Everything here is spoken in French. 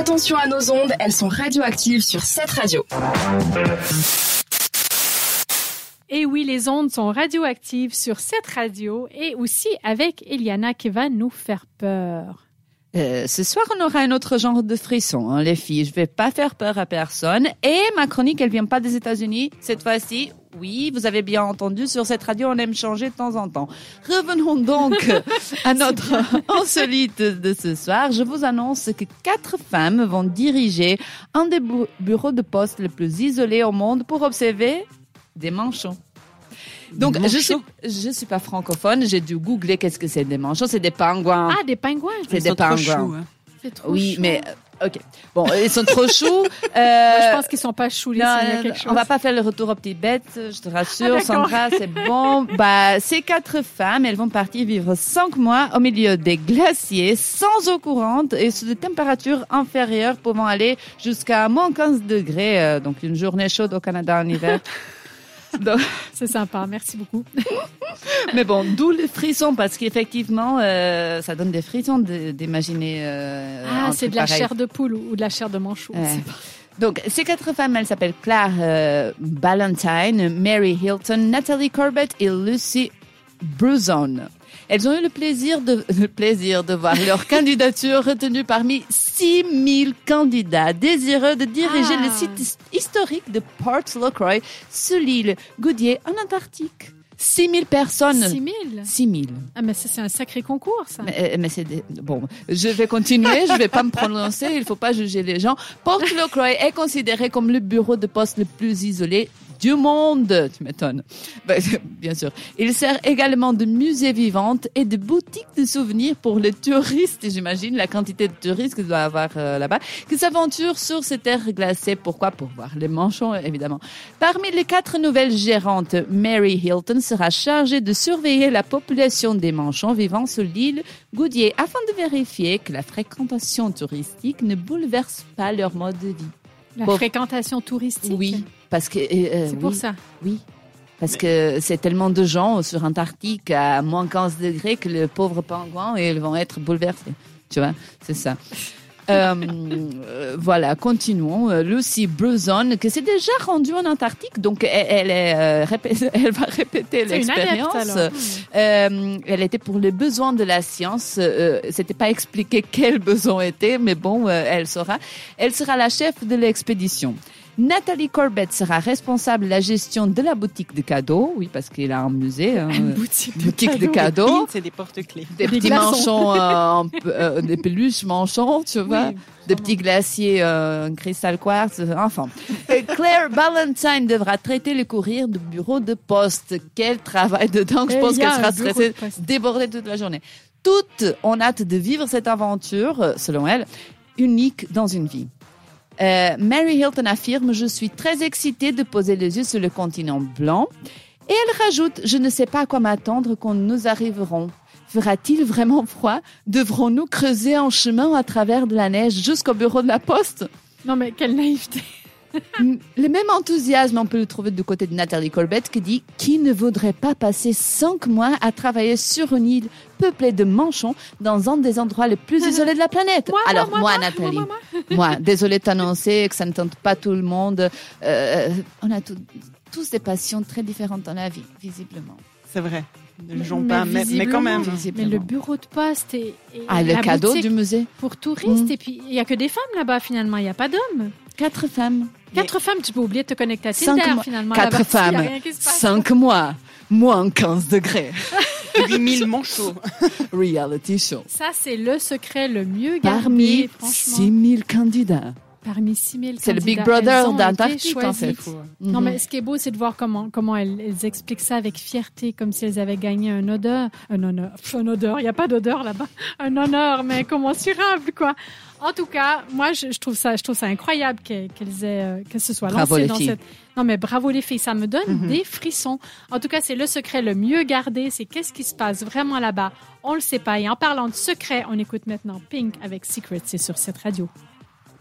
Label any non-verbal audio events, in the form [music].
attention à nos ondes, elles sont radioactives sur cette radio. Et oui, les ondes sont radioactives sur cette radio et aussi avec Eliana qui va nous faire peur. Euh, ce soir, on aura un autre genre de frisson, hein, les filles. Je vais pas faire peur à personne. Et ma chronique, elle vient pas des États-Unis. Cette fois-ci, oui, vous avez bien entendu, sur cette radio, on aime changer de temps en temps. Revenons donc [laughs] à notre insolite de ce soir. Je vous annonce que quatre femmes vont diriger un des bu- bureaux de poste les plus isolés au monde pour observer des manchons. Donc, je suis, je suis pas francophone, j'ai dû googler qu'est-ce que c'est des manchons. C'est des pingouins. Ah, des pingouins. c'est des trop pingouins. hein. C'est trop Oui, chou. mais euh, ok. Bon, ils sont trop choux. [laughs] Moi, Euh, je pense qu'ils sont pas choux, les non, non, on va pas faire le retour aux petites bêtes, je te rassure, Ah. Sandra, c'est bon. [laughs] Bah, ces quatre femmes, elles vont partir vivre cinq mois au milieu des glaciers, sans eau courante et sous des températures inférieures pouvant aller jusqu'à moins 15 degrés, euh, donc une journée chaude au Canada en hiver. [laughs] [laughs] C'est sympa, merci beaucoup. [laughs] mais bon, d'où les frissons, parce qu'effectivement, euh, ça donne des frissons d'imaginer. euh, Ah, c'est de la pareil. chair de poule ou de la chair de manchot. Ouais. Donc, ces quatre femmes, elles s'appellent Claire euh, Ballantyne, Mary Hilton, Natalie Corbett et Lucy Bruzon. Elles ont eu le plaisir de, [laughs] le plaisir de voir leur [laughs] candidature retenue parmi 6000 candidats désireux de diriger Ah. le site his- historique de Port Lacroix sur l'île Goudier en Antarctique. 6000 personnes. 6 000 6000. Ah, mais ça, c'est un sacré concours, ça. Mais, euh, mais c'est des- bon. Je vais continuer. je vais pas me prononcer. Il faut pas juger les gens. Port Lacroix est considéré comme le bureau de poste le plus isolé du monde. Tu m'étonnes. Ben, [laughs] bien sûr. Il sert également de musée vivante et de boutique de souvenirs pour les touristes. J'imagine la quantité de touristes qu'il doit avoir euh, là-bas qui s'aventurent sur ces terres glacées. Pourquoi? Pour voir les manchons, évidemment. Parmi les quatre nouvelles gérantes, Mary Hilton sera chargée de surveiller la population des manchons vivant sur l'île Goudier afin de vérifier que la fréquentation touristique ne bouleverse pas leur mode de vie. La fréquentation touristique? Oui, parce que... euh, euh, C'est oui, pour ça. Oui. Parce que c'est tellement de gens sur Antarctique à moins 15 degrés que les pauvres pingouins, ils vont être bouleversés. Tu vois, c'est ça. Euh, euh, voilà, continuons. Euh, Lucy Bruzon, que c'est déjà rendue en Antarctique, donc elle, elle est, [laughs] elle va répéter l'expérience. Euh, elle était pour les besoins de la science. Euh, C'était pas expliqué [laughs] quels besoins étaient, mais bon, elle saura. Elle sera la chef de l'expédition. Nathalie Corbett sera responsable de la gestion de la boutique de cadeaux. Oui, parce qu'il a un musée. hein, Une boutique de boutique de cadeaux. C'est des porte-clés. Des Des petits glaçons. manchons, euh, euh, des peluches manchons, tu vois. Oui, des petits glaciers euh, en cristal quartz, euh, enfin. Et Claire Ballantyne devra traiter le courrier du bureau de poste. Quel travail de dingue. Je Et pense qu'elle sera stressée, débordée toute la journée. Toutes ont hâte de vivre cette aventure, selon elle, unique dans une vie. Euh, Mary Hilton affirme Je suis très excitée de poser les yeux sur le continent blanc. Et elle rajoute Je ne sais pas à quoi m'attendre quand nous arriverons. Fera-t-il vraiment froid? Devrons-nous creuser un chemin à travers de la neige jusqu'au bureau de la poste? Non, mais quelle naïveté. Le même enthousiasme, on peut le trouver du côté de Nathalie Corbett qui dit Qui ne voudrait pas passer cinq mois à travailler sur une île peuplée de manchons dans un des endroits les plus isolés de la planète Moi, Alors, moi, moi, moi, Nathalie, moi, moi, désolée de t'annoncer que ça ne tente pas tout le monde. Euh, on a tout- tous des passions très différentes dans la vie, visiblement. C'est vrai. Ne Mais- jugeons mais pas, mais, mais quand visiblement, même. Mais le bureau de poste et, et Ah, le la cadeau boutique du musée pour touristes. Mm. Et puis, il y a que des femmes là-bas, finalement. Il n'y a pas d'hommes. Quatre femmes. Quatre femmes, tu peux oublier de te connecter à Cinq Tinder, mois- finalement. Quatre femmes. Cinq mois. Moins 15 degrés. [laughs] 8000 manchots. [laughs] Reality show. Ça, c'est le secret le mieux gardé, Parmi franchement. 6000 candidats. Parmi 6000 C'est le Big Brother d'Antarctique, en fait. Non, Mhm. mais ce qui est beau, c'est de voir comment, comment elles, elles expliquent ça avec fierté, comme si elles avaient gagné un odeur. Un honneur. Un odeur. Il n'y a pas d'odeur là-bas. Un honneur, mais commensurable, quoi. En tout cas, moi, je, je trouve ça, je trouve ça incroyable qu'elles aient, que ce soit Bravo, lancé les dans filles. cette. Non, mais bravo les filles, ça me donne Mhm. des frissons. En tout cas, c'est le secret le mieux gardé. C'est qu'est-ce qui se passe vraiment là-bas. On le sait pas. Et en parlant de secret, on écoute maintenant Pink avec Secret. C'est sur cette radio.